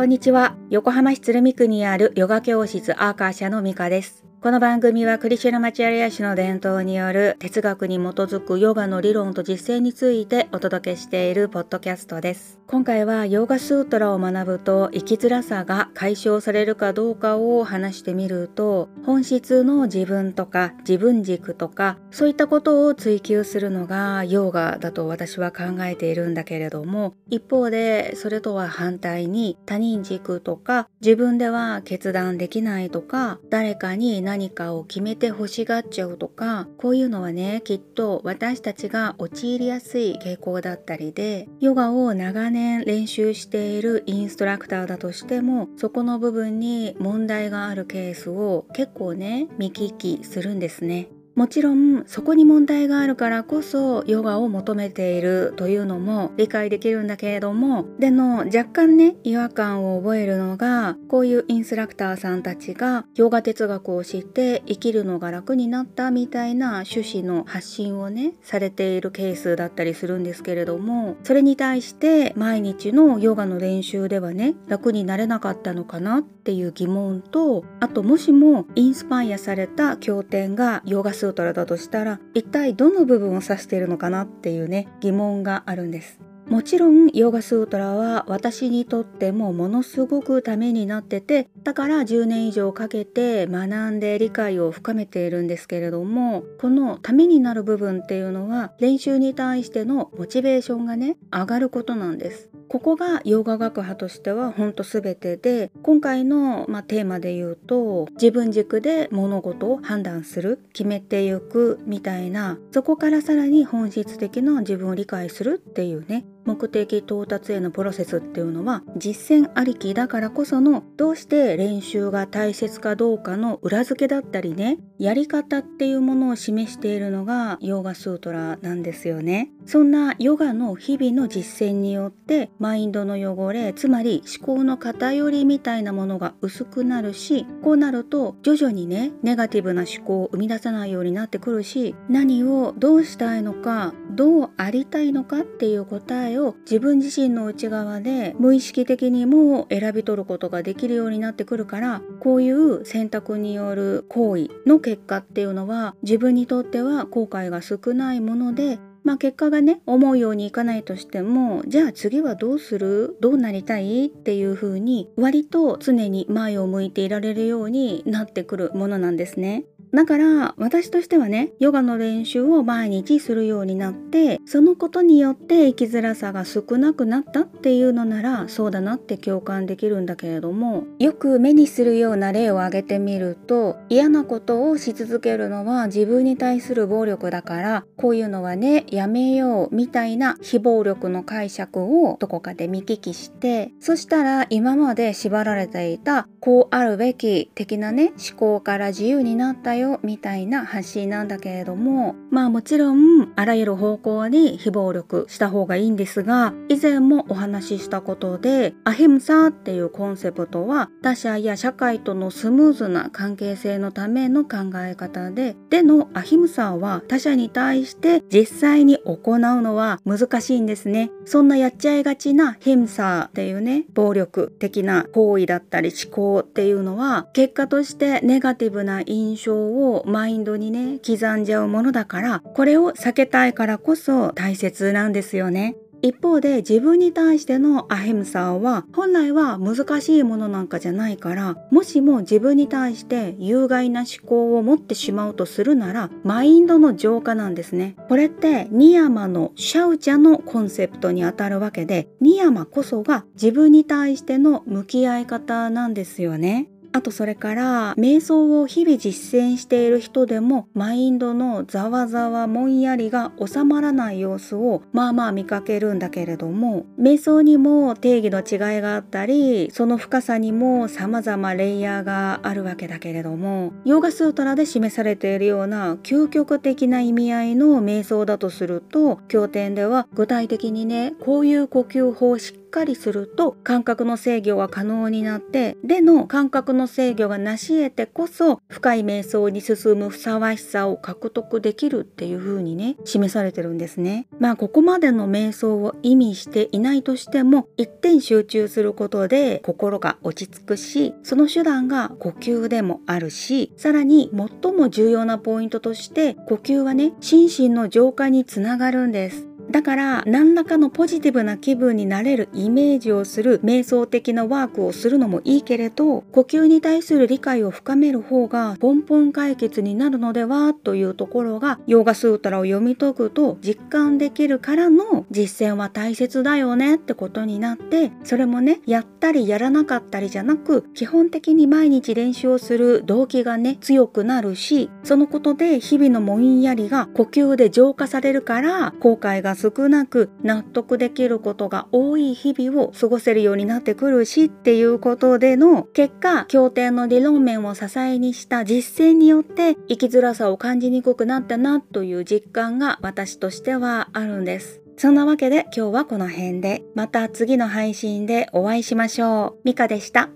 こんにちは。横浜市鶴見区にあるヨガ教室アーカー社のミカです。この番組はクリシュナマチアリア氏の伝統による哲学に基づくヨガの理論と実践についてお届けしているポッドキャストです。今回はヨガスートラを学ぶと生きづらさが解消されるかどうかを話してみると本質の自分とか自分軸とかそういったことを追求するのがヨガだと私は考えているんだけれども一方でそれとは反対に他人軸とか自分では決断できないとか誰かに何かを決めて欲しがっちゃうとかこういうのはねきっと私たちが陥りやすい傾向だったりでヨガを長年練習しているインストラクターだとしてもそこの部分に問題があるケースを結構ね見聞きするんですね。もちろんそこに問題があるからこそヨガを求めているというのも理解できるんだけれどもでも若干ね違和感を覚えるのがこういうインストラクターさんたちがヨガ哲学を知って生きるのが楽になったみたいな趣旨の発信をねされているケースだったりするんですけれどもそれに対して毎日のヨガの練習ではね楽になれなかったのかなっていう疑問とあともしもインスパイアされた経典がヨガスートラだとしたら一体どの部分を指しているのかなっていうね疑問があるんです。もちろんヨガスートラは私にとってもものすごくためになっててだから10年以上かけて学んで理解を深めているんですけれどもこのためになる部分っていうのは練習に対してのモチベーションがね上がることなんです。ここが洋画学派としては本当全てで今回の、まあ、テーマで言うと自分軸で物事を判断する決めていくみたいなそこからさらに本質的な自分を理解するっていうね目的到達へのプロセスっていうのは実践ありきだからこそのどうして練習が大切かどうかの裏付けだったりねやり方っていうものを示しているのがヨガスートラなんですよね。そんなヨガの日々の実践によってマインドの汚れつまり思考の偏りみたいなものが薄くなるしこうなると徐々にねネガティブな思考を生み出さないようになってくるし何をどうしたいのかどうありたいのかっていう答えを自分自身の内側で無意識的にも選び取ることができるようになってくるからこういう選択による行為の結果っていうのは自分にとっては後悔が少ないものでまあ結果がね思うようにいかないとしてもじゃあ次はどうする？どうなりたい？っていう風に割と常に前を向いていられるようになってくるものなんですね。だから私としてはねヨガの練習を毎日するようになってそのことによって生きづらさが少なくなったっていうのならそうだなって共感できるんだけれどもよく目にするような例を挙げてみると嫌なことをし続けるのは自分に対する暴力だからこういうのはねやめようみたいな非暴力の解釈をどこかで見聞きしてそしたら今まで縛られていたこうあるべき的なね思考から自由になったよよみたいな発信なんだけれどもまあもちろんあらゆる方向に非暴力した方がいいんですが以前もお話ししたことでアヒムサーっていうコンセプトは他者や社会とのスムーズな関係性のための考え方ででのアヒムサーは他者に対して実際に行うのは難しいんですね。そんなやっちゃいがちなヒムサーっていうね暴力的な行為だったり思考っていうのは結果としてネガティブな印象をマインドにね刻んじゃうものだからこれを避けたいからこそ大切なんですよね。一方で自分に対してのアヘムサーは本来は難しいものなんかじゃないからもしも自分に対して有害な思考を持ってしまうとするならマインドの浄化なんですねこれってニヤマのシャウチャのコンセプトにあたるわけでニヤマこそが自分に対しての向き合い方なんですよねあとそれから瞑想を日々実践している人でもマインドのざわざわもんやりが収まらない様子をまあまあ見かけるんだけれども瞑想にも定義の違いがあったりその深さにも様々レイヤーがあるわけだけれどもヨーガスートラで示されているような究極的な意味合いの瞑想だとすると経典では具体的にねこういう呼吸方式かりすると感覚の制御が可能になってでの感覚の制御が成し得てこそ深い瞑想に進むふさわしさを獲得できるっていう風にね示されてるんですね。まあここまでの瞑想を意味していないとしても一点集中することで心が落ち着くしその手段が呼吸でもあるしさらに最も重要なポイントとして呼吸はね心身の浄化につながるんですだから何らかのポジティブな気分になれるイメージをする瞑想的なワークをするのもいいけれど呼吸に対する理解を深める方が根本解決になるのではというところがヨーガスートラを読み解くと実感できるからの実践は大切だよねってことになってそれもねやったりやらなかったりじゃなく基本的に毎日練習をする動機がね強くなるしそのことで日々のもんやりが呼吸で浄化されるから後悔が少なく納得できることが多い日々を過ごせるようになってくるしっていうことでの結果経典の理論面を支えにした実践によって生きづらさを感じにくくなったなという実感が私としてはあるんです。そんなわけで今日はこの辺でまた次の配信でお会いしましょう。ミカでした。